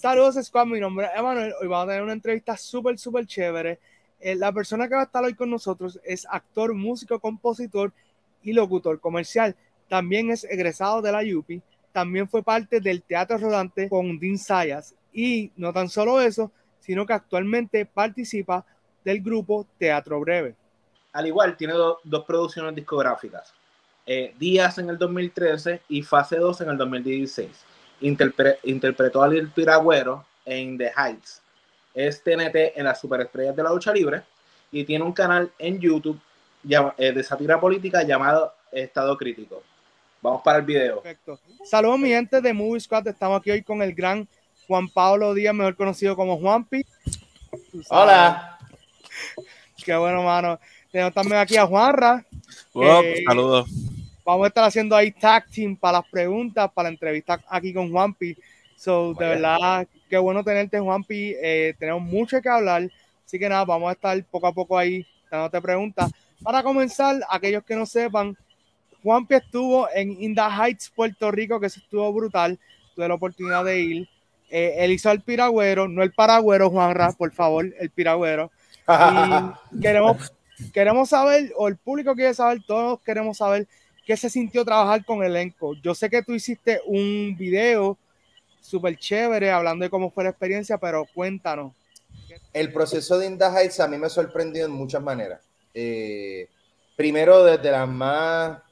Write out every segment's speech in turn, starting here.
Saludos, Squad. Mi nombre es Emanuel. Hoy vamos a tener una entrevista súper, súper chévere. Eh, la persona que va a estar hoy con nosotros es actor, músico, compositor y locutor comercial. También es egresado de la UPI. También fue parte del Teatro Rodante con Dean Sayas. Y no tan solo eso, sino que actualmente participa del grupo Teatro Breve. Al igual, tiene dos producciones discográficas. Eh, Días en el 2013 y Fase 2 en el 2016. Interpretó a Lil Piragüero en The Heights. Es TNT en las superestrellas de la lucha libre y tiene un canal en YouTube eh, de sátira política llamado Estado Crítico. Vamos para el video. Perfecto. Saludos, mi gente de Movie Squad. Estamos aquí hoy con el gran Juan Pablo Díaz, mejor conocido como Juanpi. Hola. Qué bueno, mano. Tenemos también aquí a Juanra. saludos. Vamos a estar haciendo ahí tag team para las preguntas, para la entrevista aquí con Juanpi. So, de verdad, qué bueno tenerte, Juanpi. Eh, tenemos mucho que hablar. Así que nada, vamos a estar poco a poco ahí dándote preguntas. Para comenzar, aquellos que no sepan, Juanpi estuvo en Inda Heights, Puerto Rico, que eso estuvo brutal. Tuve la oportunidad de ir. Eh, él hizo el piragüero, no el paragüero, Juanra, por favor, el piragüero. Y queremos, queremos saber, o el público quiere saber, todos queremos saber qué se sintió trabajar con el elenco. Yo sé que tú hiciste un video súper chévere hablando de cómo fue la experiencia, pero cuéntanos. El proceso de Inda Heights a mí me sorprendió en muchas maneras. Eh, primero, desde las más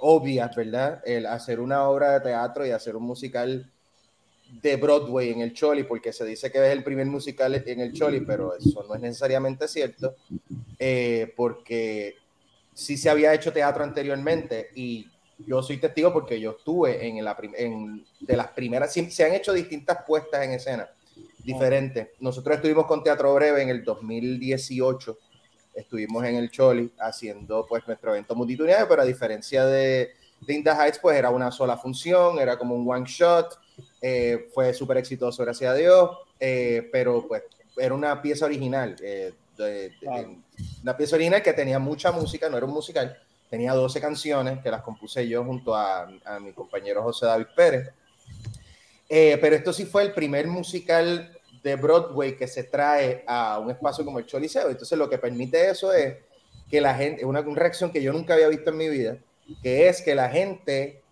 obvias, ¿verdad? El hacer una obra de teatro y hacer un musical de Broadway en el Choli, porque se dice que es el primer musical en el Choli, pero eso no es necesariamente cierto, eh, porque sí se había hecho teatro anteriormente y yo soy testigo porque yo estuve en, la, en de las primeras, se han hecho distintas puestas en escena diferentes. Nosotros estuvimos con Teatro Breve en el 2018 estuvimos en el Choli haciendo pues nuestro evento multitudinario, pero a diferencia de, de Heights, pues era una sola función, era como un one shot, eh, fue súper exitoso, gracias a Dios, eh, pero pues era una pieza original, eh, una pieza original que tenía mucha música, no era un musical, tenía 12 canciones que las compuse yo junto a, a mi compañero José David Pérez. pero esto sí fue el primer musical de Broadway que se trae a un espacio como el Choliseo. Entonces lo que permite eso es que la gente, una, una reacción que yo nunca había visto en mi vida, que es que la gente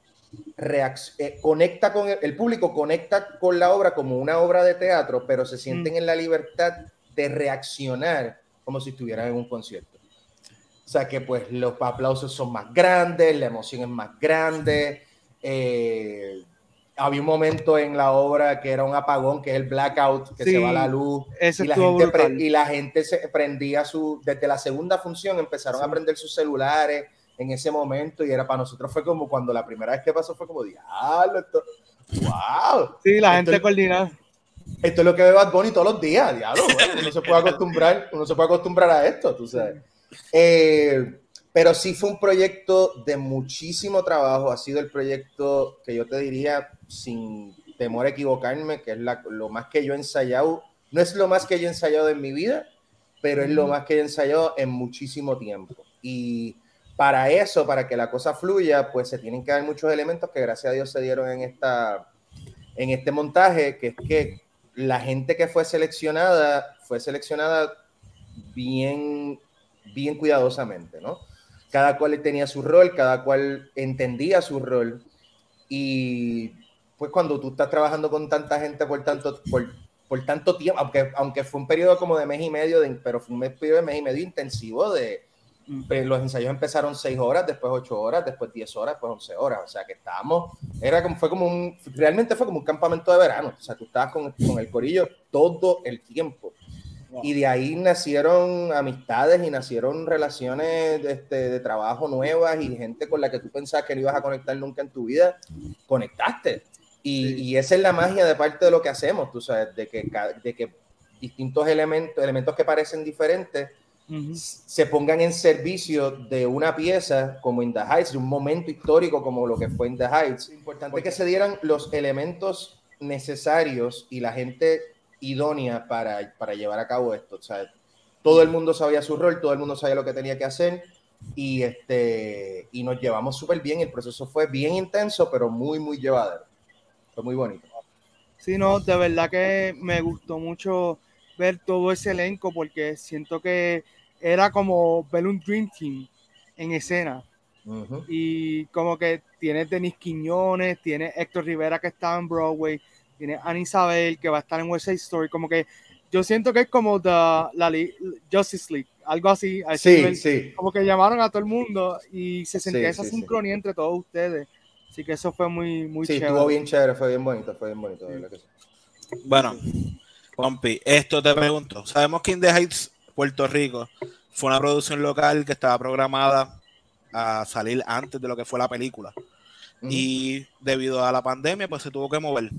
eh, conecta con el, público, conecta con la obra como una obra de teatro, pero se sienten mm. en la libertad de reaccionar como si estuvieran en un concierto. O sea que pues los aplausos son más grandes, la emoción es más grande, eh, había un momento en la obra que era un apagón, que es el blackout, que se va la luz. Y la, gente y la gente se prendía su. Desde la segunda función empezaron a prender sus celulares en ese momento y era para nosotros fue como cuando la primera vez que pasó fue como, diablo, esto. ¡Wow! Sí, la gente coordinada. Esto es lo que ve Bad Bunny todos los días, diablo. uno se puede acostumbrar, uno se puede acostumbrar a esto, tú sabes. Eh, pero sí fue un proyecto de muchísimo trabajo. Ha sido el proyecto que yo te diría, sin temor a equivocarme, que es lo más que yo he ensayado. No es lo más que yo he ensayado en mi vida, pero es lo más que he ensayado en muchísimo tiempo. Y para eso, para que la cosa fluya, pues se tienen que dar muchos elementos que gracias a Dios se dieron en, esta, en este montaje, que es que la gente que fue seleccionada fue seleccionada bien, bien cuidadosamente, ¿no? cada cual tenía su rol, cada cual entendía su rol. Y pues cuando tú estás trabajando con tanta gente por tanto, por, por tanto tiempo, aunque, aunque fue un periodo como de mes y medio, de, pero fue un periodo de mes y medio intensivo de... Pues, los ensayos empezaron seis horas, después ocho horas, después diez horas, después once horas. O sea que estábamos, era como, fue como un, realmente fue como un campamento de verano. O sea, tú estabas con, con el corillo todo el tiempo. Y de ahí nacieron amistades y nacieron relaciones de, este, de trabajo nuevas y gente con la que tú pensabas que no ibas a conectar nunca en tu vida, conectaste. Y, y, esa es la magia de parte de lo que hacemos, tú sabes, de que, de que distintos elementos, elementos que parecen diferentes, se pongan en servicio de una pieza como In the Heights, de un momento histórico como lo que fue In the Heights. Importante que se dieran los elementos necesarios y la gente idónea para, para llevar a cabo esto. O sea, todo el mundo sabía su rol, todo el mundo sabía lo que tenía que hacer y, este, y nos llevamos súper bien. El proceso fue bien intenso, pero muy, muy llevadero. Fue muy bonito. Sí, no, de verdad que me gustó mucho ver todo ese elenco porque siento que era como ver un Dream Team en escena. Y como que tiene Denis Quiñones, tiene Héctor Rivera que está en Broadway, tiene Anne Isabel que va a estar en West Side Story. Como que yo siento que es como la Justice League, algo así. sí, sí. Como que llamaron a todo el mundo y se sentía esa sincronía entre todos ustedes. Así que eso fue muy, muy sí, chévere. estuvo bien chévere, fue bien bonito, fue bien bonito. Bueno, Pompi, esto te pregunto. Sabemos que In the Heights, Puerto Rico, fue una producción local que estaba programada a salir antes de lo que fue la película. Y debido a la pandemia, pues se tuvo que mover.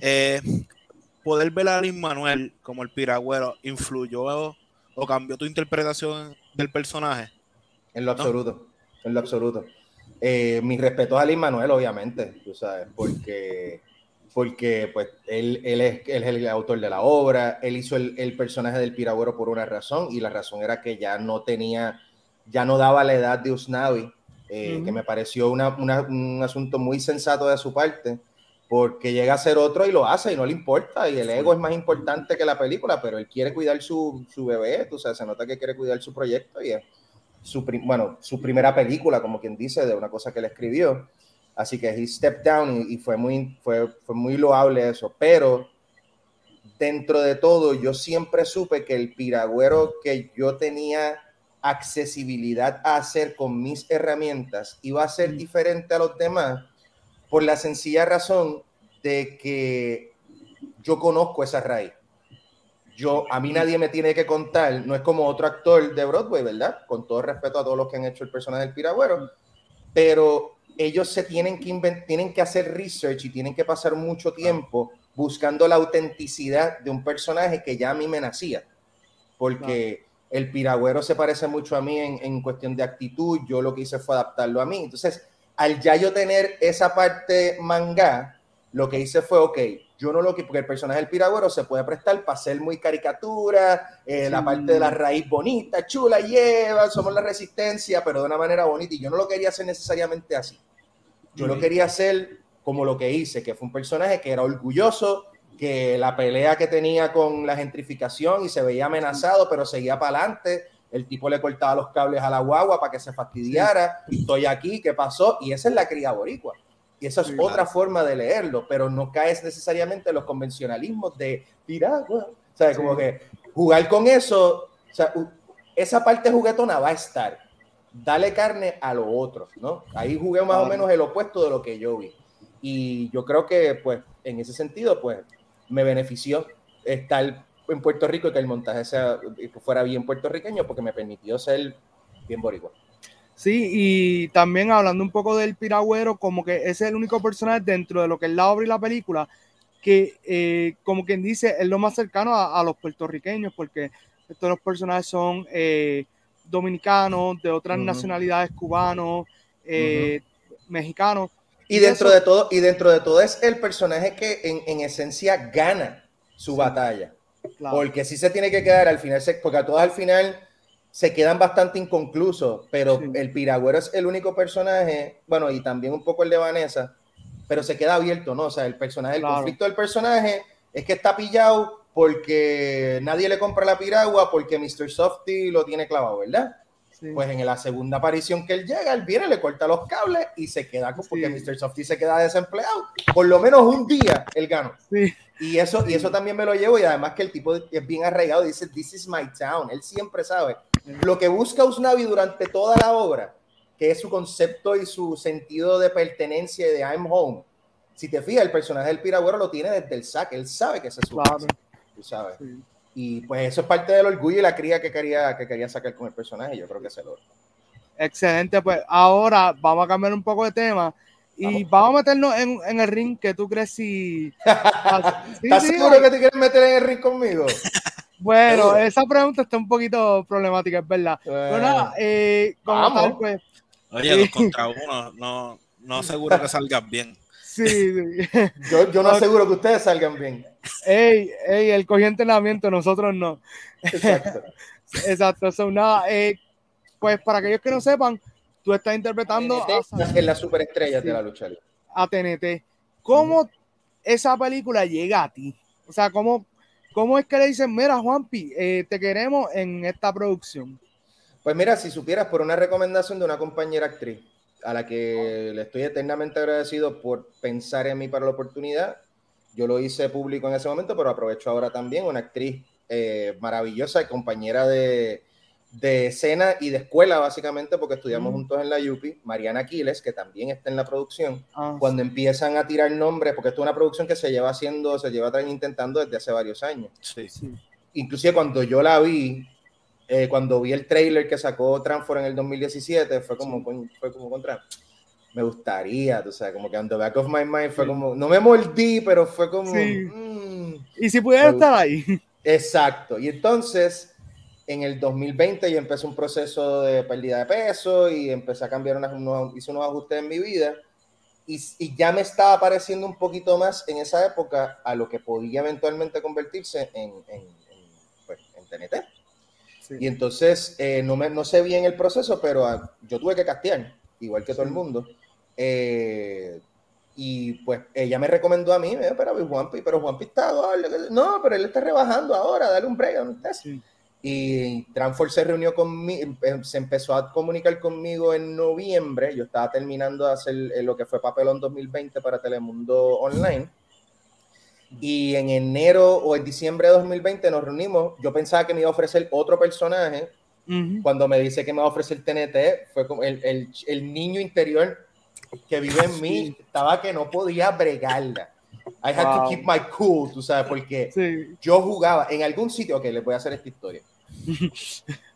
Eh, poder ver a Lin Manuel como el piragüero influyó o cambió tu interpretación del personaje. En lo absoluto, en lo absoluto. Eh, mi respeto a Lin Manuel, obviamente, tú sabes, porque, porque pues, él, él, es, el autor de la obra, él hizo el, personaje del piragüero por una razón, y la razón era que ya no tenía, ya no daba la edad de Usnavi, eh, que me pareció un asunto muy sensato de su parte, porque llega a ser otro y lo hace y no le importa, y el ego es más importante que la película, pero él quiere cuidar su, su bebé, tú sabes, se nota que quiere cuidar su proyecto y es su, bueno, su primera película, como quien dice, de una cosa que él escribió. Así que he stepped down y, fue, muy, fue, fue muy loable eso. Pero dentro de todo, yo siempre supe que el piragüero que yo tenía accesibilidad a hacer con mis herramientas iba a ser diferente a los demás por la sencilla razón de que yo conozco esa raíz yo, a mí nadie me tiene que contar, no es como otro actor de Broadway, ¿verdad? Con todo respeto a todos los que han hecho el personaje del piragüero, pero ellos se tienen que, tienen que hacer research y tienen que pasar mucho tiempo buscando la autenticidad de un personaje que ya a mí me nacía, porque el piragüero se parece mucho a mí en, en cuestión de actitud, yo lo que hice fue adaptarlo a mí, entonces al ya yo tener esa parte manga, lo que hice fue, ok, yo no lo que, porque el personaje del piragüero se puede prestar para ser muy caricatura, eh, la parte de la raíz bonita, chula, lleva, somos la resistencia, pero de una manera bonita. Y yo no lo quería hacer necesariamente así. Yo lo quería hacer como lo que hice, que fue un personaje que era orgulloso, que la pelea que tenía con la gentrificación y se veía amenazado, pero seguía para adelante. El tipo le cortaba los cables a la guagua para que se fastidiara. Estoy aquí, ¿qué pasó? Y esa es la cría boricua. Y esa es otra forma de leerlo, pero no caes necesariamente en los convencionalismos de piragua. O sea, como que jugar con eso, o sea, esa parte juguetona va a estar. Dale carne a lo otro, ¿no? Ahí jugué más o menos el opuesto de lo que yo vi. Y yo creo que, pues, en ese sentido, pues, me benefició estar en Puerto Rico y que el montaje sea, fuera bien puertorriqueño porque me permitió ser bien boricua. Sí, y también hablando un poco del piragüero, como que ese es el único personaje dentro de lo que es la obra y la película que, eh, como quien dice, es lo más cercano a, los puertorriqueños, porque estos los personajes son eh, dominicanos, de otras nacionalidades, cubanos, eh, mexicanos. Y, dentro de todo, y dentro de todo es el personaje que en, esencia gana su batalla. Porque si se tiene que quedar al final, porque a todos al final se quedan bastante inconclusos, pero el Piragüero es el único personaje, bueno, y también un poco el de Vanessa, pero se queda abierto, ¿no? O sea, el personaje, el conflicto del personaje es que está pillado porque nadie le compra la piragua porque Mr. Softy lo tiene clavado, ¿verdad? Pues en la segunda aparición que él llega, él viene, le corta los cables y se queda con, porque Mr. Softy se queda desempleado. Por lo menos un día él ganó. Y eso, y eso también me lo llevo y además que el tipo es bien arraigado, dice, this is my town. Él siempre sabe lo que busca Usnavi durante toda la obra, que es su concepto y su sentido de pertenencia de I'm home. Si te fijas, el personaje del piragüero lo tiene desde el saque, él sabe que ese es su tú sabes. Y pues eso es parte del orgullo y la cría que quería, que quería sacar con el personaje, yo creo que se lo. Excelente, pues ahora vamos a cambiar un poco de tema y vamos, a meternos en, el ring que tú crees si... ¿Estás seguro que te quieres meter en el ring conmigo? Bueno, esa pregunta está un poquito problemática, es verdad. Pero nada, eh, como tal, pues. Oye, dos contra uno, no, no aseguro que salgan bien. Sí, sí. Yo, yo no aseguro que ustedes salgan bien. Ey, ey, el cogió entrenamiento, nosotros no. Exacto. Exacto, eso nada. Eh, pues para aquellos que no sepan, tú estás interpretando a, en la superestrella de la lucha A TNT. ¿Cómo esa película llega a ti? O sea, ¿cómo, cómo es que le dicen, mira, Juanpi, eh, te queremos en esta producción? Pues mira, si supieras por una recomendación de una compañera actriz a la que le estoy eternamente agradecido por pensar en mí para la oportunidad, yo lo hice público en ese momento, pero aprovecho ahora también, una actriz eh, maravillosa y compañera de, de escena y de escuela, básicamente, porque estudiamos juntos en la UPI, Mariana Aquiles, que también está en la producción, Ah, cuando empiezan a tirar nombres, porque esto es una producción que se lleva haciendo, se lleva intentando desde hace varios años. Sí. sí. Inclusive cuando yo la vi, eh, cuando vi el trailer que sacó Transform en el 2017, fue como, coño, fue como contra, me gustaría, tú sabes, como que on the back of my mind fue Sí. como, no me mordí, pero fue como, Sí. mm, Y si pudiera estar ahí. Exacto. Y entonces, en el 2020 yo empecé un proceso de pérdida de peso y empecé a cambiar unas, unos, hice unos ajustes en mi vida y, y ya me estaba pareciendo un poquito más en esa época a lo que podía eventualmente convertirse en, en, en, pues, en TNT. Sí. Y entonces, eh, no, me, no sé bien el proceso, pero ah, yo tuve que castear, igual que todo el Sí. mundo. Eh, y pues ella me recomendó a mí, me dijo, pero Juanpi, pero Juanpi está gordo". No, pero él está rebajando ahora, dale un break. ¿dónde estás?". Sí. Y Transfor se reunió conmigo, se empezó a comunicar conmigo en noviembre. Yo estaba terminando de hacer eh, lo que fue Papelón 2020 para Telemundo Online. Y en enero o en diciembre de 2020 nos reunimos. Yo pensaba que me iba a ofrecer otro personaje. Ujú. Cuando me dice que me va a ofrecer TNT, fue como el, el, el niño interior que vive en mí, estaba que no podía bregarla. I had to Wow. keep my cool, tú sabes, porque Sí. yo jugaba en algún sitio, ok, les voy a hacer esta historia.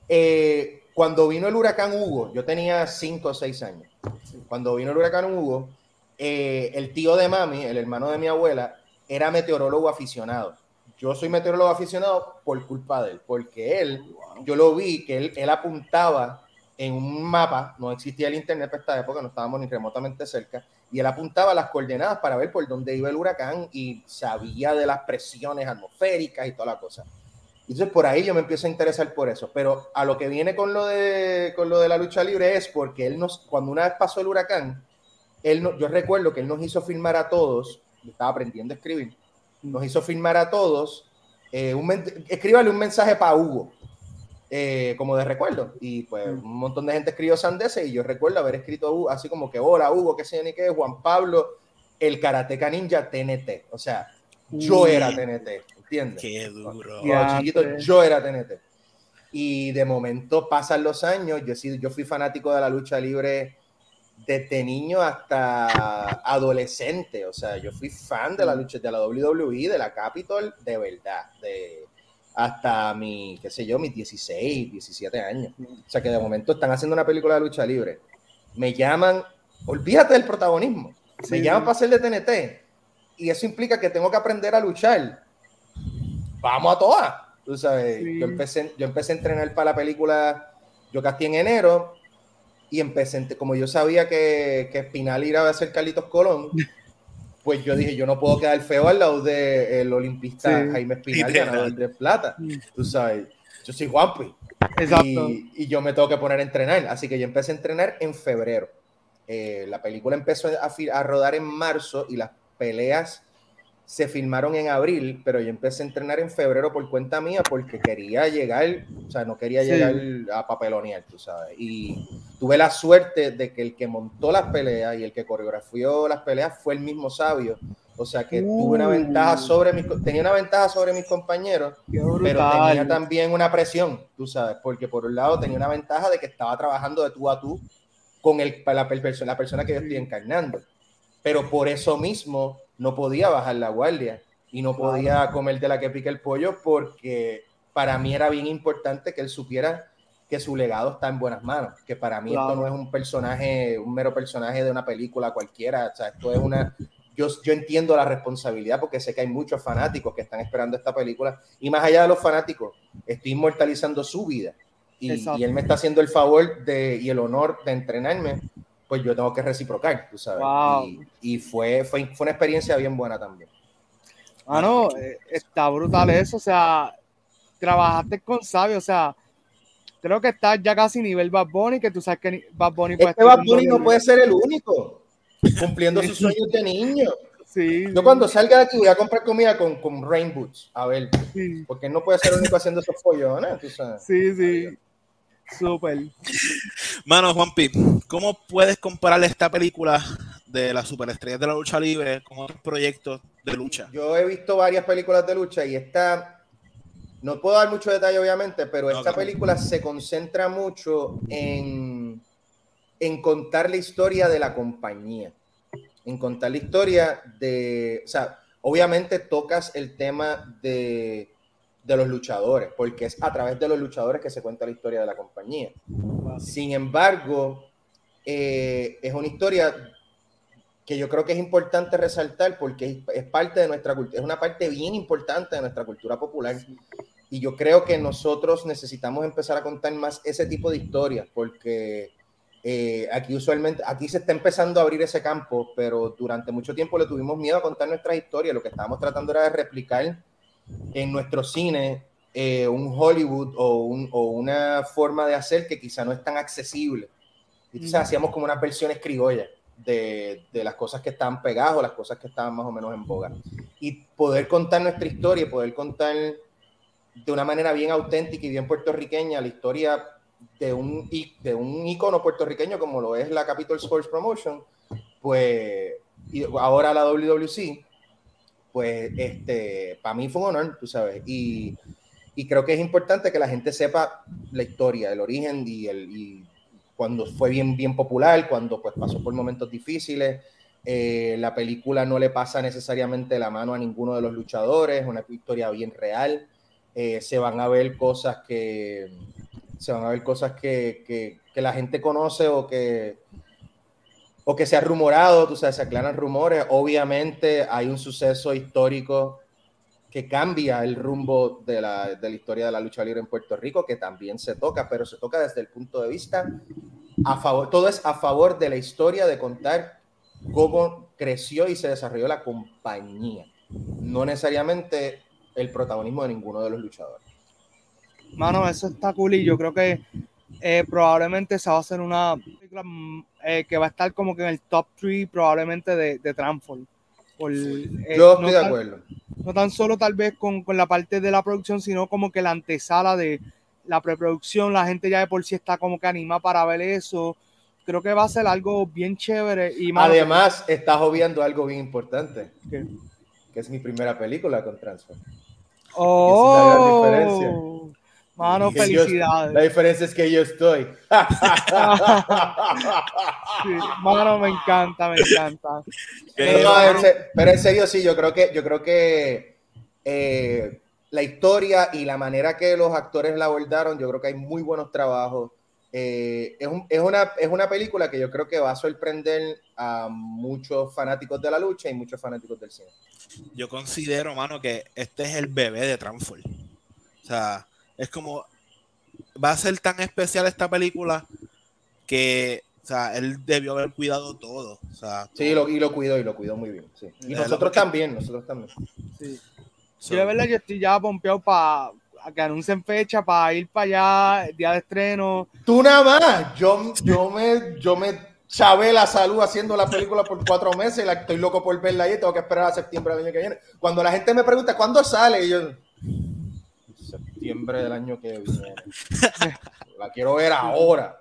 Eh, cuando vino el huracán Hugo, yo tenía 5 o 6 años. Cuando vino el huracán Hugo, eh, el tío de mami, el hermano de mi abuela, era meteorólogo aficionado. Yo soy meteorólogo aficionado por culpa de él, porque él, yo lo vi que él, él apuntaba en un mapa, no existía el internet para esta época, no estábamos ni remotamente cerca, y él apuntaba las coordenadas para ver por dónde iba el huracán y sabía de las presiones atmosféricas y toda la cosa. Entonces por ahí yo me empiezo a interesar por eso, pero a lo que viene con lo de, con lo de la lucha libre es porque él nos, cuando una vez pasó el huracán, él no, yo recuerdo que él nos hizo filmar a todos, yo estaba aprendiendo a escribir, nos hizo filmar a todos, eh, un, escríbale un mensaje para Hugo, eh, como de recuerdo. Y pues Mm. un montón de gente escribió sandeces y yo recuerdo haber escrito Hugo, así como que, hola Hugo, qué sé yo ni qué, Juan Pablo, el Karateka Ninja TNT. O sea, yo Uy. era TNT, ¿entiendes? Qué duro. Cuando chiquito, pues. yo era TNT. Y de momento pasan los años, yo, he sido- yo fui fanático de la lucha libre desde niño hasta adolescente. O sea, yo fui fan de la lucha de la WWE, de la Capitol, de verdad. De, hasta mi, qué sé yo, mis 16, 17 años. O sea, que de momento están haciendo una película de lucha libre. Me llaman, olvídate del protagonismo. Me Sí, llaman sí. para ser de TNT. Y eso implica que tengo que aprender a luchar. Vamos a todas. Tú sabes, Sí. yo, empecé, yo empecé a entrenar para la película, yo casté en enero, y empecé, como yo sabía que, que Espinal iba a ser Carlitos Colón, pues yo dije, yo no puedo quedar feo al lado del olimpista Sí. Jaime Espinal, ganador de plata. Mm. Tú sabes, yo soy Juanpi. Exacto. Y, y yo me tengo que poner a entrenar. Así que yo empecé a entrenar en febrero. Eh, la película empezó a, rodar en marzo y las peleas se filmaron en abril, pero yo empecé a entrenar en febrero por cuenta mía porque quería llegar, o sea, no quería Sí. llegar a papelonear, tú sabes. Y tuve la suerte de que el que montó las peleas y el que coreografió las peleas fue el mismo sabio. O sea que tuve una ventaja sobre mis, tenía una ventaja sobre mis compañeros pero tenía también una presión, tú sabes, porque por un lado tenía una ventaja de que estaba trabajando de tú a tú con el, la, per- perso- la persona que yo estoy encarnando, pero por eso mismo no podía bajar la guardia y no podía comer de la que pica el pollo porque para mí era bien importante que él supiera que su legado está en buenas manos, que para mí esto Claro. no es un personaje, un mero personaje de una película cualquiera, o sea, esto es una, yo, yo entiendo la responsabilidad porque sé que hay muchos fanáticos que están esperando esta película y más allá de los fanáticos, estoy inmortalizando su vida y, y él me está haciendo el favor de, y el honor de entrenarme, pues yo tengo que reciprocar, tú sabes. Wow. Y, y fue, fue, fue una experiencia bien buena también. Ah, no, eh, está brutal eso. O sea, trabajaste con Sabio. O sea, creo que estás ya casi nivel Bad Bunny, que tú sabes que Bad Bunny Este estar Bad en Bunny no puede ser el único, cumpliendo sus sueños de niño. Sí, Yo cuando salga de aquí voy a comprar comida con, con Rain Boots, a ver, sí, porque no puede ser el único haciendo esos follones, tú sabes. sí, sí. Súper. Mano, Juanpi, ¿cómo puedes comparar esta película de las superestrellas de la lucha libre con otros proyectos de lucha? Yo he visto varias películas de lucha y esta, no puedo dar mucho detalle obviamente, pero esta película se concentra mucho en, en contar la historia de la compañía, en contar la historia de, o sea, obviamente tocas el tema de, de los luchadores, porque es a través de los luchadores que se cuenta la historia de la compañía. Sin embargo, eh, es una historia que yo creo que es importante resaltar porque es, es parte de nuestra cultura, es una parte bien importante de nuestra cultura popular. Y yo creo que nosotros necesitamos empezar a contar más ese tipo de historias porque eh, aquí usualmente, aquí se está empezando a abrir ese campo, pero durante mucho tiempo le tuvimos miedo a contar nuestras historias. Lo que estábamos tratando era de replicar en nuestro cine eh, un Hollywood o, un- o una forma de hacer que quizá no es tan accesible. Entonces Ujú. hacíamos como unas versiones criollas de, de las cosas que estaban pegadas o las cosas que estaban más o menos en boga. Y poder contar nuestra historia, y poder contar de una manera bien auténtica y bien puertorriqueña la historia de un, de un ícono puertorriqueño como lo es la Capital Sports Promotion, pues y ahora la WWC, pues este, para mí fue un honor, tú sabes, y, y creo que es importante que la gente sepa la historia, el origen y, el, y cuando fue bien, bien popular, cuando pues pasó por momentos difíciles. Eh, la película no le pasa necesariamente la mano a ninguno de los luchadores, es una historia bien real. Eh, se van a ver cosas que se van a ver cosas que, que, la gente conoce o que o que se ha rumorado, tú sabes, se aclaran rumores. Obviamente hay un suceso histórico que cambia el rumbo de la, de la historia de la lucha libre en Puerto Rico, que también se toca, pero se toca desde el punto de vista a favor, todo es a favor de la historia de contar cómo creció y se desarrolló la compañía, no necesariamente el protagonismo de ninguno de los luchadores. Mano, eso está cool y yo creo que eh, probablemente se va a hacer una película mm, eh, que va a estar como que en el top 3 probablemente de, de Transform. Por, eh, Yo no estoy de tan- acuerdo. no tan solo tal vez con, con la parte de la producción, sino como que la antesala de la preproducción, la gente ya de por sí está como que anima para ver eso. Creo que va a ser algo bien chévere y mano, Además, estás obviando algo bien importante, que- que es mi primera película con Transform. ¡Oh! la gran diferencia. Mano, yo- felicidades. la diferencia es que yo estoy. Sí, mano, me encanta, me encanta. Eh, No, pero en serio, sí, yo creo que, yo creo que eh, la historia y la manera que los actores la abordaron, yo creo que hay muy buenos trabajos. Eh, es, un- es una, es una película que yo creo que va a sorprender a muchos fanáticos de la lucha y muchos fanáticos del cine. Yo considero, mano, que este es el bebé de Transform. O sea, es como. Va a ser tan especial esta película que. O sea, él debió haber cuidado todo. O sea, Sí, lo, y lo cuidó, y lo cuidó muy bien. sí. Y nosotros que- también, nosotros también. sí. So, Yo de verdad yo estoy ya pompeado para que anuncien fecha, para ir para allá, día de estreno. Tú nada más, yo, yo me, yo me chavé la salud haciendo la película por cuatro meses y la, estoy loco por verla y tengo que esperar a septiembre del año que viene. Cuando la gente me pregunta cuándo sale, y yo septiembre del año que viene. La quiero ver ahora.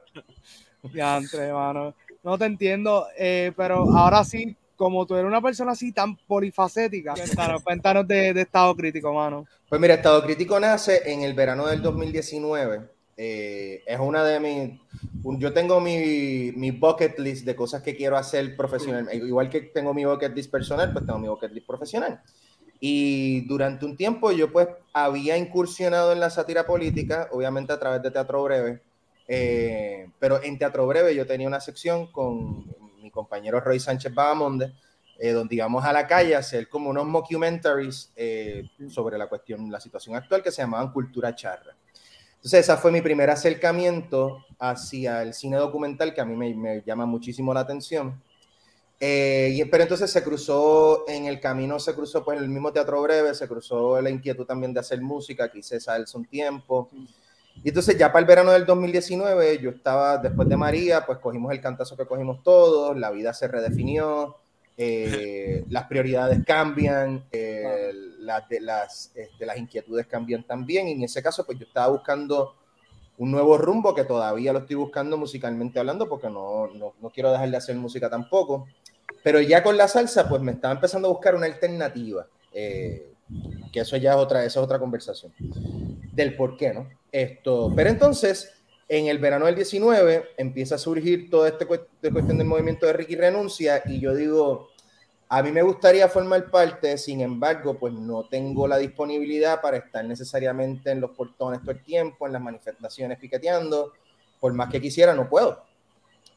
Ya, entre, mano. No te entiendo, eh, pero ahora sí, como tú eres una persona así tan polifacética, cuéntanos, de, de estado crítico, mano. Pues mira, Estado Crítico nace en el verano del 2019. Eh, es una de mis. un- yo tengo mi, mi bucket list de cosas que quiero hacer profesional. Igual que tengo mi bucket list personal, pues tengo mi bucket list profesional. Y durante un tiempo yo pues había incursionado en la sátira política, obviamente a través de Teatro Breve. Eh, pero en Teatro Breve yo tenía una sección con compañero Roy Sánchez Bagamonde, eh, donde íbamos a la calle a hacer como unos mockumentaries eh, sobre la cuestión, la situación actual que se llamaban Cultura Charra. Entonces, ese fue mi primer acercamiento hacia el cine documental que a mí me, me llama muchísimo la atención. Eh, y, pero entonces se cruzó en el camino, se cruzó pues en el mismo Teatro Breve, se cruzó la inquietud también de hacer música, que hice salsa un tiempo. Y entonces ya para el verano del 2019, yo estaba, después de María, pues cogimos el cantazo que cogimos todos, la vida se redefinió, eh, las prioridades cambian, eh, las, de las, este, las inquietudes cambian también. Y en ese caso, pues yo estaba buscando un nuevo rumbo que todavía lo estoy buscando musicalmente hablando, porque no, no, no quiero dejar de hacer música tampoco. Pero ya con la salsa, pues me estaba empezando a buscar una alternativa. Eh, que eso ya es otra, esa es otra conversación del por qué, ¿no? Esto, pero entonces, en el verano del 19 empieza a surgir toda esta cuestión del movimiento de Ricky Renuncia y yo digo, a mí me gustaría formar parte, sin embargo, pues no tengo la disponibilidad para estar necesariamente en los portones todo el tiempo, en las manifestaciones piqueteando, por más que quisiera, no puedo.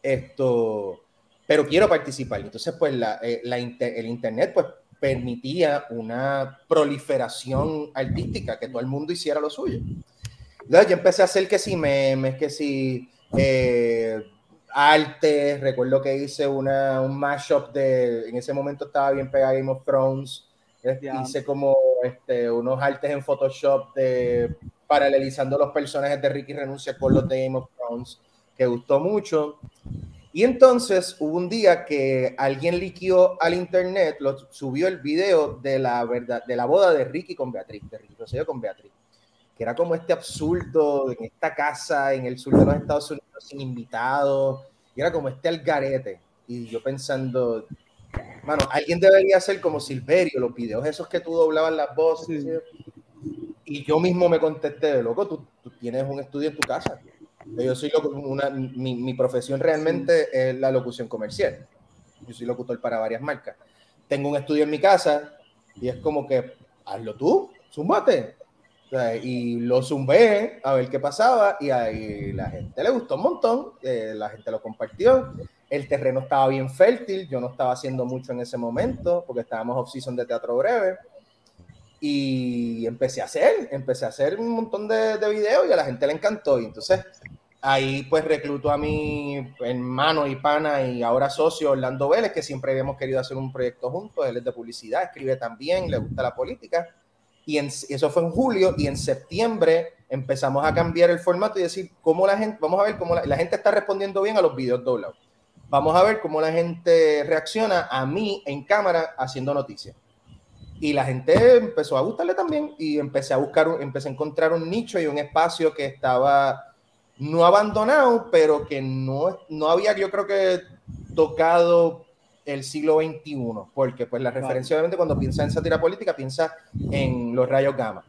Esto, pero quiero participar. Entonces, pues la, eh, el Internet, pues permitía una proliferación artística, que todo el mundo hiciera lo suyo. Entonces yo empecé a hacer que si memes, que si eh, arte, recuerdo que hice una, un mashup de, en ese momento estaba bien pegado Game of Thrones, este, hice como este, unos artes en Photoshop de paralelizando los personajes de Ricky Renuncia con los de Game of Thrones, que gustó mucho. Y entonces hubo un día que alguien liquió al internet, lo, subió el video de la, verdad, de la boda de Ricky con Beatriz, de Ricky Rosselló con Beatriz, que era como este absurdo en esta casa en el sur de los Estados Unidos sin invitados, y era como este algarete. Y yo pensando, mano, alguien debería hacer como Silverio, los videos esos que tú doblabas las voces. Y yo mismo me contesté, loco, tú, tú tienes un estudio en tu casa. Yo soy una, mi, mi, profesión realmente es la locución comercial. Yo soy locutor para varias marcas. Tengo un estudio en mi casa y es como que hazlo tú, zumbate. y lo zumbé a ver qué pasaba y ahí la gente le gustó un montón, eh, la gente lo compartió. El terreno estaba bien fértil, yo no estaba haciendo mucho en ese momento porque estábamos off-season de teatro breve y empecé a hacer, empecé a hacer un montón de, de videos y a la gente le encantó. Y entonces ahí pues reclutó a mi hermano y pana y ahora socio Orlando Vélez, que siempre habíamos querido hacer un proyecto juntos. Él es de publicidad, escribe también, le gusta la política. Y en, eso fue en julio y en septiembre empezamos a cambiar el formato y decir cómo la gente, vamos a ver cómo la, la gente está respondiendo bien a los videos doblados. Vamos a ver cómo la gente reacciona a mí en cámara haciendo noticias y la gente empezó a gustarle también y empecé a buscar, empecé a encontrar un nicho y un espacio que estaba no abandonado, pero que no, no había, yo creo que tocado el siglo XXI, porque pues la referencia obviamente cuando piensa en sátira política piensa en los rayos gamma.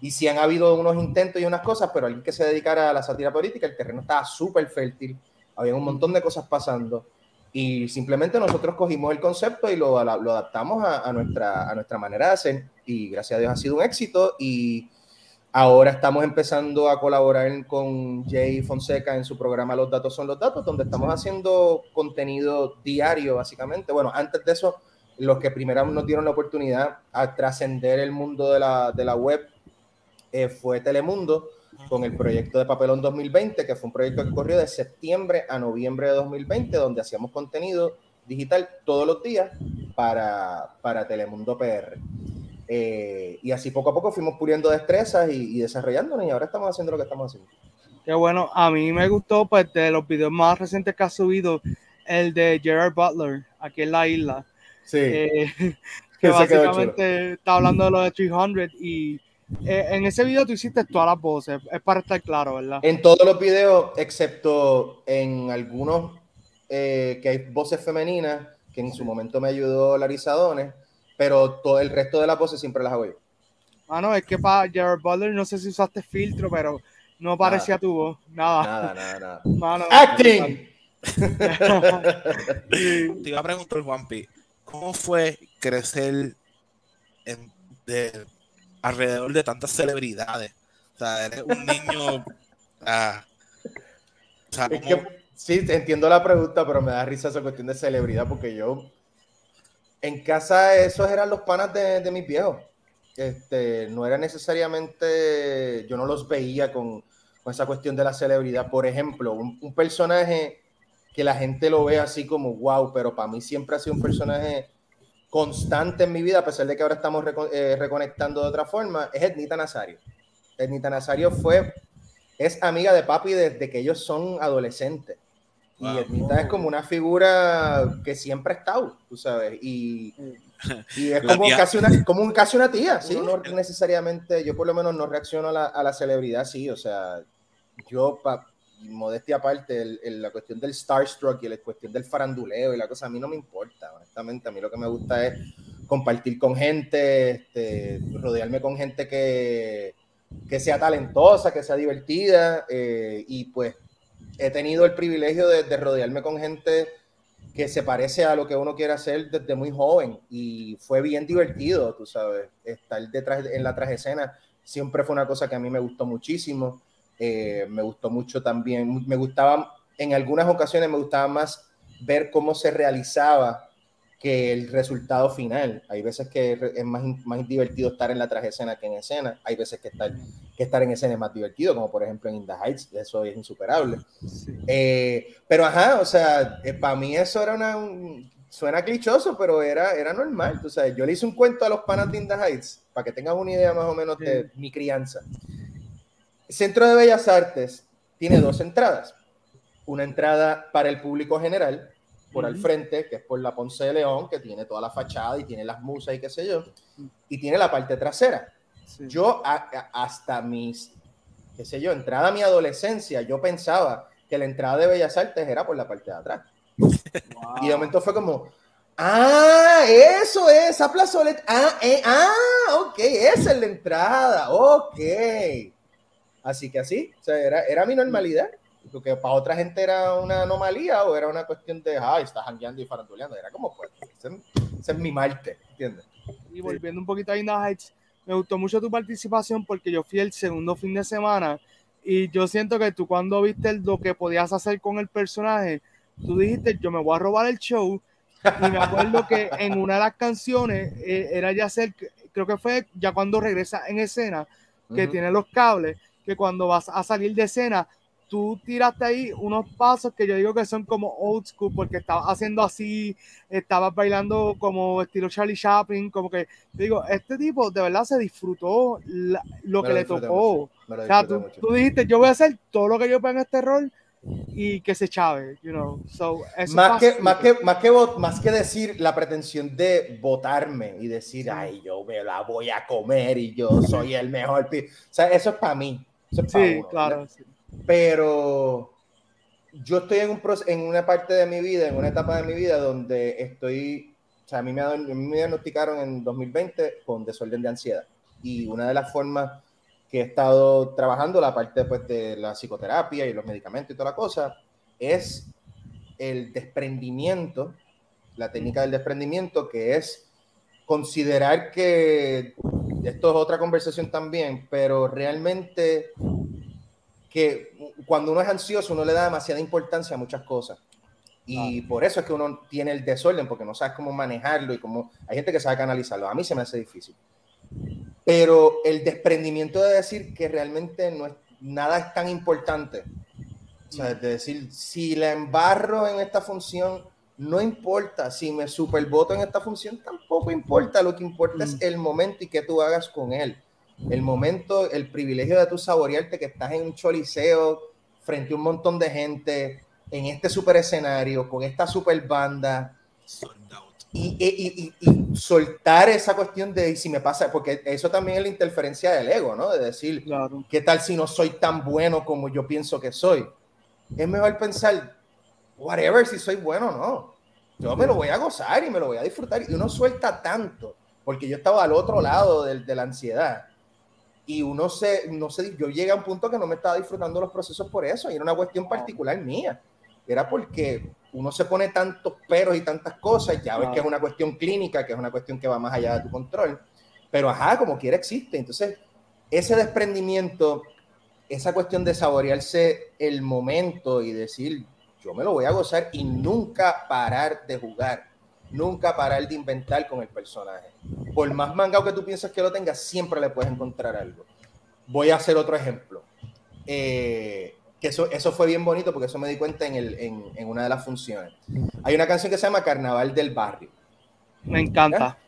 Y sí han habido unos intentos y unas cosas, pero alguien que se dedicara a la sátira política, el terreno estaba súper fértil, había un montón de cosas pasando y simplemente nosotros cogimos el concepto y lo, lo adaptamos a, a, nuestra, a nuestra manera de hacer y gracias a Dios ha sido un éxito y ahora estamos empezando a colaborar con Jay Fonseca en su programa Los Datos son los Datos, donde estamos haciendo contenido diario básicamente. Bueno, antes de eso, los que primero nos dieron la oportunidad a trascender el mundo de la, de la web eh, fue Telemundo con el proyecto de Papelón 2020, que fue un proyecto que corrió de septiembre a noviembre de 2020, donde hacíamos contenido digital todos los días para, para Telemundo PR. Eh, y así poco a poco fuimos puliendo destrezas y, y, desarrollándonos y ahora estamos haciendo lo que estamos haciendo. Qué bueno, a mí me gustó pues de los videos más recientes que ha subido el de Gerard Butler aquí en la isla. Sí. Eh, que básicamente está hablando de lo de 300 y eh, en ese video tú hiciste todas las voces, es para estar claro, ¿verdad? En todos los videos, excepto en algunos eh, que hay voces femeninas, que en su momento me ayudó Larisa Dones, pero todo el resto de las voces siempre las hago yo. Ah, no, es que para Jared Butler no sé si usaste filtro, pero no parecía tu voz, nada. Nada, nada, nada. Mano, ¡Acting! Te iba a preguntar, Juanpi, ¿cómo fue crecer en, de, alrededor de tantas celebridades? O sea, eres un niño... ah, o sea, Es ¿cómo- que, sí, entiendo la pregunta, pero me da risa esa cuestión de celebridad porque yo en casa esos eran los panas de, de mis viejos. Este, no era necesariamente, yo no los veía con, con esa cuestión de la celebridad. Por ejemplo, un, un personaje que la gente lo ve así como wow, pero para mí siempre ha sido un personaje constante en mi vida, a pesar de que ahora estamos reco- eh, reconectando de otra forma, es Ednita Nazario. Ednita Nazario fue, es amiga de papi desde que ellos son adolescentes. Y Ednita es como una figura que siempre ha estado, tú sabes, y, y es como casi, una, como un, casi una tía, ¿sí? no necesariamente, yo por lo menos no reacciono a la, a la celebridad, sí, o sea, yo, pa, modestia aparte, el, la cuestión del starstruck y la cuestión del faranduleo y la cosa, a mí no me importa, honestamente, a mí lo que me gusta es compartir con gente, este, rodearme con gente que, que sea talentosa, que sea divertida, eh, y pues he tenido el privilegio de, rodearme con gente que se parece a lo que uno quiere hacer desde muy joven y fue bien divertido, tú sabes, estar detrás en la escena siempre fue una cosa que a mí me gustó muchísimo, eh, me gustó mucho también, me gustaba, en algunas ocasiones me gustaba más ver cómo se realizaba que el resultado final. Hay veces que es más, más divertido estar en la traje escena que en escena. Hay veces que estar, que estar en escena es más divertido, como por ejemplo en In the Heights, eso es insuperable. Eh, pero ajá, o sea, eh, para mí eso era una... suena clichoso, pero era, era normal. Tú sabes, yo le hice un cuento a los panas de In the Heights, para que tengan una idea más o menos de mi crianza. Centro de Bellas Artes tiene dos entradas. Una entrada para el público general, por al frente, que es por la Ponce de León, que tiene toda la fachada y tiene las musas y qué sé yo, y tiene la parte trasera. Yo hasta mis, qué sé yo, entrada a mi adolescencia, yo pensaba que la entrada de Bellas Artes era por la parte de atrás. Y de momento fue como, ah, eso es, plazoleta, ah, eh, ah, ok, esa es la entrada, ok. Así que así, o sea, era, era mi normalidad porque para otra gente era una anomalía o era una cuestión de, ay, estás jangueando y faranduleando. Era como, pues, ese, es mi Marte, ¿entiendes? Y volviendo un poquito a Inda Heights, me gustó mucho tu participación porque yo fui el segundo fin de semana y yo siento que tú cuando viste lo que podías hacer con el personaje, tú dijiste, yo me voy a robar el show. Y me acuerdo que en una de las canciones eh, era ya ser, creo que fue ya cuando regresa en escena, que tiene los cables, que cuando vas a salir de escena, tú tiraste ahí unos pasos que yo digo que son como old school, porque estabas haciendo así, estabas bailando como estilo Charlie Chaplin, como que, digo, este tipo de verdad se disfrutó lo que le tocó. O sea, tú, dijiste, yo voy a hacer todo lo que yo pueda en este rol y que se chave, you know. So, más, que, más, que, más, que, más que decir la pretensión de votarme y decir, ay, yo me la voy a comer y yo soy el mejor. O sea, eso es para mí. Sí, claro. Sí pero yo estoy en, un, en una parte de mi vida, en una etapa de mi vida donde estoy, o sea, a mí me, a mí me diagnosticaron en 2020 con desorden de ansiedad. Y una de las formas que he estado trabajando, la parte pues, de la psicoterapia y los medicamentos y toda la cosa, es el desprendimiento, la técnica del desprendimiento, que es considerar que, esto es otra conversación también, pero realmente que cuando uno es ansioso, uno le da demasiada importancia a muchas cosas. Y por eso es que uno tiene el desorden, porque no sabes cómo manejarlo y cómo... Hay gente que sabe canalizarlo. A mí se me hace difícil. Pero el desprendimiento de decir que realmente no es, nada es tan importante. O sea, de decir, si la embarro en esta función, no importa. Si me supervoto en esta función, tampoco importa. Lo que importa es mm. el momento y qué tú hagas con él el momento, el privilegio de tu saborearte que estás en un choliseo frente a un montón de gente, en este super escenario, con esta super banda. Y, soltar esa cuestión de si me pasa, porque eso también es la interferencia del ego, ¿no? De decir, ¿qué tal si no soy tan bueno como yo pienso que soy? Es mejor pensar, whatever, si soy bueno o no. Yo me lo voy a gozar y me lo voy a disfrutar. Y uno suelta tanto, porque yo estaba al otro lado de, de la ansiedad. Y uno se, no sé, yo llegué a un punto que no me estaba disfrutando los procesos por eso, y era una cuestión particular mía, era porque uno se pone tantos peros y tantas cosas, ya ves que es una cuestión clínica, que es una cuestión que va más allá de tu control, pero ajá, como quiera existe, entonces ese desprendimiento, esa cuestión de saborearse el momento y decir, yo me lo voy a gozar y nunca parar de jugar nunca parar de inventar con el personaje. Por más mangado que tú pienses que lo tengas, siempre le puedes encontrar algo. Voy a hacer otro ejemplo. Eh, que eso, eso fue bien bonito porque eso me di cuenta en, el, en, una de las funciones. Hay una canción que se llama Carnaval del Barrio. Me encanta.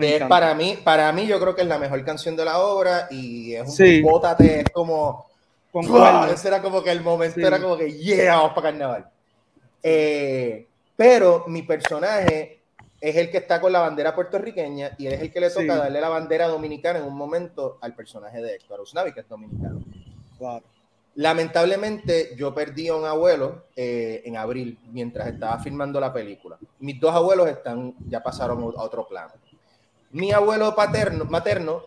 es para mí, para mí yo creo que es la mejor canción de la obra y es un sí. es como... Ese era como que el momento era como que, yeah, vamos para carnaval. Eh, pero mi personaje es el que está con la bandera puertorriqueña y él es el que le toca Sí. darle la bandera dominicana en un momento al personaje de Héctor Usnavi, que es dominicano. Claro. Lamentablemente, yo perdí a un abuelo eh, en abril mientras estaba filmando la película. Mis dos abuelos están, ya pasaron a otro plano. Mi abuelo paterno, materno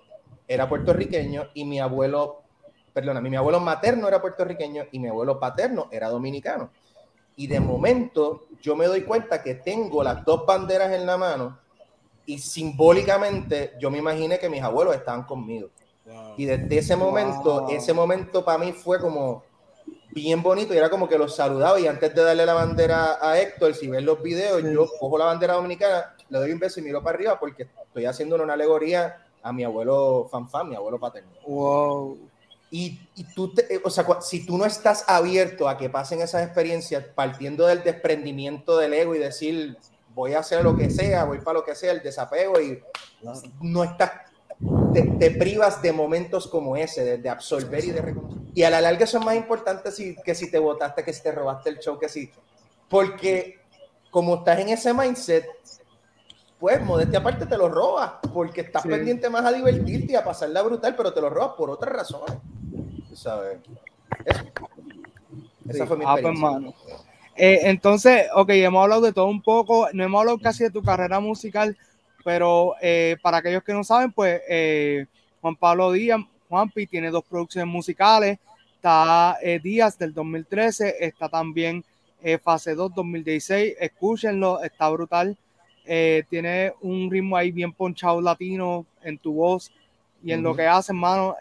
era puertorriqueño y mi abuelo, perdona, mi abuelo materno era puertorriqueño y mi abuelo paterno era dominicano. Y de momento yo me doy cuenta que tengo las dos banderas en la mano y simbólicamente yo me imaginé que mis abuelos estaban conmigo. Wow. Y desde ese momento, Wow. ese momento para mí fue como bien bonito y era como que los saludaba y antes de darle la bandera a Héctor, si ven los videos, Sí. yo cojo la bandera dominicana, le doy un beso y miro para arriba porque estoy haciendo una alegoría a mi abuelo Fanfan, mi abuelo paterno. Wow. Y, y tú, te- eh, o sea, si tú no estás abierto a que pasen esas experiencias partiendo del desprendimiento del ego y decir, voy a hacer lo que sea, voy para lo que sea, el desapego y no estás, te, te privas de momentos como ese, de, de absorber y de reconocer. Y a la larga eso es más importante si, que si te votaste, que si te robaste el show, que si... Porque como estás en ese mindset, pues modestia aparte te lo robas, porque estás Sí. pendiente más a divertirte y a pasarla brutal, pero te lo robas por otras razones. Tú sabes. Eso. Esa Sí. fue mi Ah, pues, experiencia. Eh, entonces, ok, hemos hablado de todo un poco, no hemos hablado casi de tu carrera musical, pero eh, para aquellos que no saben, pues eh, Juan Pablo Díaz, Juanpi, tiene dos producciones musicales, está Díaz del 2013, está también Fase 2 2016, escúchenlo, está brutal, tiene un ritmo ahí bien ponchado latino en tu voz y en lo que haces, hermano,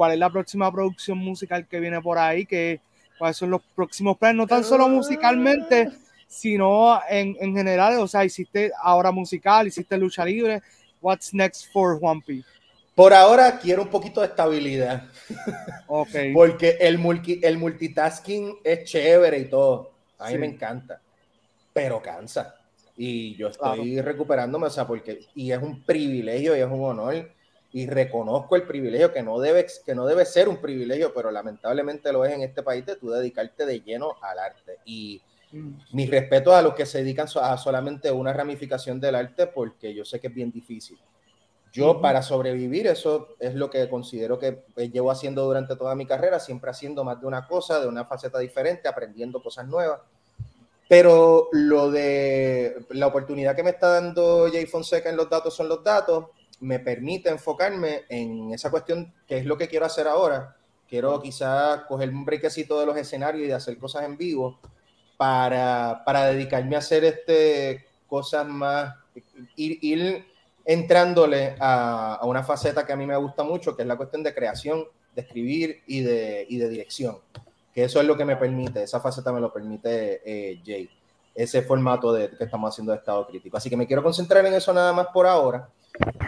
¿cuál es la próxima producción musical que viene por ahí? que cuáles son los próximos planes, no tan solo musicalmente, sino en, en general, o sea, hiciste ahora musical, hiciste lucha libre, what's next for Juanpi? Por ahora quiero un poquito de estabilidad, Ok, porque el, multi, el multitasking es chévere y todo. A mí Sí. me encanta, pero cansa. Y yo estoy recuperándome, o sea, porque, y es un privilegio y es un honor, y reconozco el privilegio que no debe, que no debe ser un privilegio, pero lamentablemente lo es en este país de tú dedicarte de lleno al arte. Y Mm, mis respetos a los que se dedican a solamente una ramificación del arte, porque yo sé que es bien difícil. Yo para sobrevivir, eso es lo que considero que eh, llevo haciendo durante toda mi carrera, siempre haciendo más de una cosa, de una faceta diferente, aprendiendo cosas nuevas. Pero lo de la oportunidad que me está dando Jay Fonseca en los datos son los datos, me permite enfocarme en esa cuestión que es lo que quiero hacer ahora. Quiero quizás coger un brequecito de los escenarios y de hacer cosas en vivo para, para dedicarme a hacer este, cosas más, ir, entrándole a, a, una faceta que a mí me gusta mucho, que es la cuestión de creación, de escribir y de, y de dirección. Que eso es lo que me permite, esa faceta me lo permite eh, Jay, ese formato de, que estamos haciendo de estado crítico. Así que me quiero concentrar en eso nada más por ahora.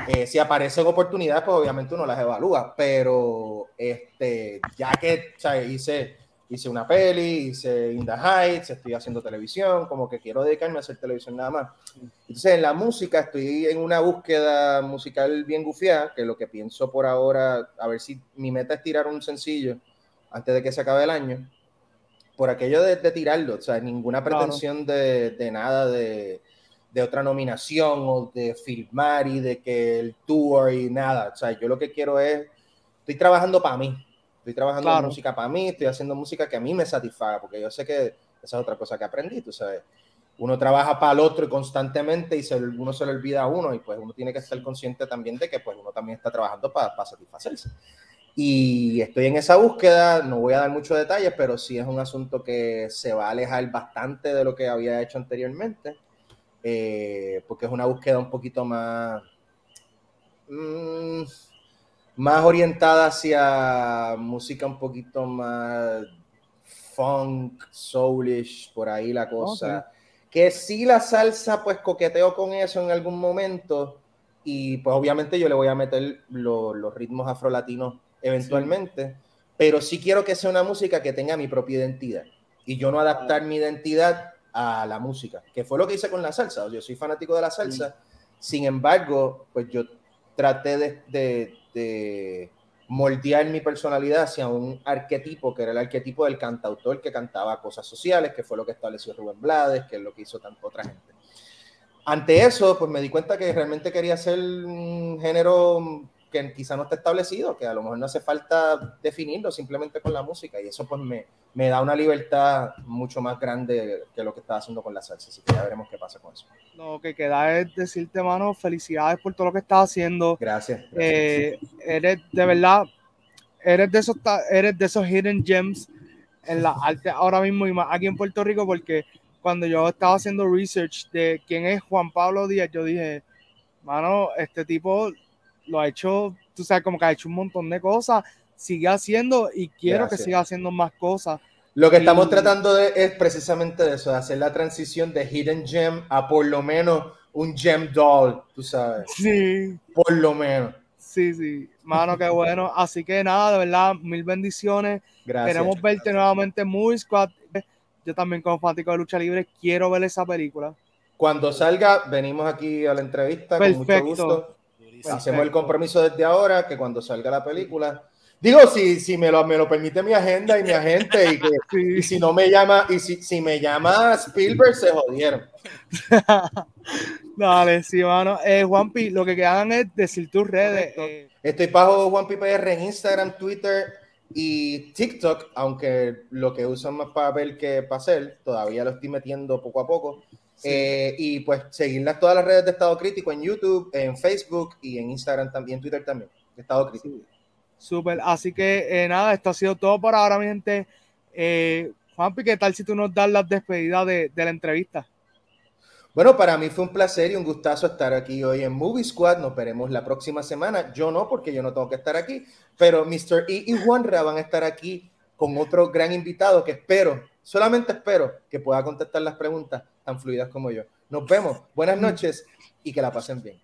Eh, si aparecen oportunidades, pues obviamente uno las evalúa, pero este, ya que o sea, hice, hice una peli, hice In the Heights, estoy haciendo televisión, como que quiero dedicarme a hacer televisión nada más. Entonces, en la música estoy en una búsqueda musical bien gufiada, que lo que pienso por ahora, a ver si mi meta es tirar un sencillo antes de que se acabe el año, por aquello de, de tirarlo, o sea, ninguna pretensión claro. de, de, nada de, de, otra nominación o de filmar y de que el tour y nada, o sea, yo lo que quiero es, estoy trabajando para mí, estoy trabajando claro. música para mí, estoy haciendo música que a mí me satisfaga, porque yo sé que esa es otra cosa que aprendí, tú sabes, uno trabaja para el otro constantemente y se, uno se le olvida a uno y pues uno tiene que estar consciente también de que pues uno también está trabajando para, para satisfacerse. Y estoy en esa búsqueda, no voy a dar muchos detalles, pero sí es un asunto que se va a alejar bastante de lo que había hecho anteriormente, eh, porque es una búsqueda un poquito más, mmm, más orientada hacia música un poquito más funk, soulish, por ahí la cosa. Okay. Que sí la salsa, pues coqueteo con eso en algún momento, y pues obviamente yo le voy a meter lo, los ritmos afrolatinos eventualmente, sí. pero sí quiero que sea una música que tenga mi propia identidad y yo no adaptar mi identidad a la música, que fue lo que hice con la salsa. Yo soy fanático de la salsa, sin embargo, pues yo traté de, de, de, moldear mi personalidad hacia un arquetipo que era el arquetipo del cantautor que cantaba cosas sociales, que fue lo que estableció Rubén Blades, que es lo que hizo tanta otra gente. Ante eso, pues me di cuenta que realmente quería hacer un género que quizá no está establecido, que a lo mejor no hace falta definirlo simplemente con la música y eso pues me, me da una libertad mucho más grande que lo que estaba haciendo con la salsa, así que ya veremos qué pasa con eso. Lo que queda es decirte, mano, felicidades por todo lo que estás haciendo. Gracias. Eh, eres de verdad, eres de esos, eres de esos hidden gems en la arte ahora mismo y más aquí en Puerto Rico porque cuando yo estaba haciendo research de quién es Juan Pablo Díaz, yo dije, mano, este tipo lo ha hecho, tú sabes, como que ha hecho un montón de cosas, sigue haciendo y quiero que siga haciendo más cosas. Lo que estamos tratando de, es precisamente de eso, de hacer la transición de Hidden Gem a por lo menos un Gem Doll, tú sabes. Sí. Por lo menos. Sí, sí. Mano, qué bueno. Así que nada, de verdad, mil bendiciones. Gracias. Queremos verte nuevamente en Movie Squad. Yo también como fanático de lucha libre quiero ver esa película. Cuando salga, venimos aquí a la entrevista con mucho gusto. Hacemos el compromiso desde ahora que cuando salga la película, digo, si, si me, lo, me lo permite mi agenda y mi agente, y, que, si no me llama, y si, si me llama Spielberg, se jodieron. Dale, sí, mano. Eh, Juanpi, lo que quedan es decir tus redes. Eh. Estoy bajo Juanpi PR en Instagram, Twitter y TikTok, aunque lo que usan más para ver que para hacer, todavía lo estoy metiendo poco a poco. Eh, y pues seguirlas todas las redes de Estado Crítico en YouTube, en Facebook y en Instagram también, Twitter también, Estado Crítico. Súper, así que eh, nada, esto ha sido todo por ahora, mi gente. Eh, Juanpi, ¿qué tal si tú nos das las despedidas de, de, la entrevista? Bueno, para mí fue un placer y un gustazo estar aquí hoy en Movie Squad. Nos veremos la próxima semana. Yo no, porque yo no tengo que estar aquí, pero Mr. E y Juanra van a estar aquí con otro gran invitado que espero, solamente espero que pueda contestar las preguntas tan fluidas como yo. Nos vemos, buenas noches y que la pasen bien.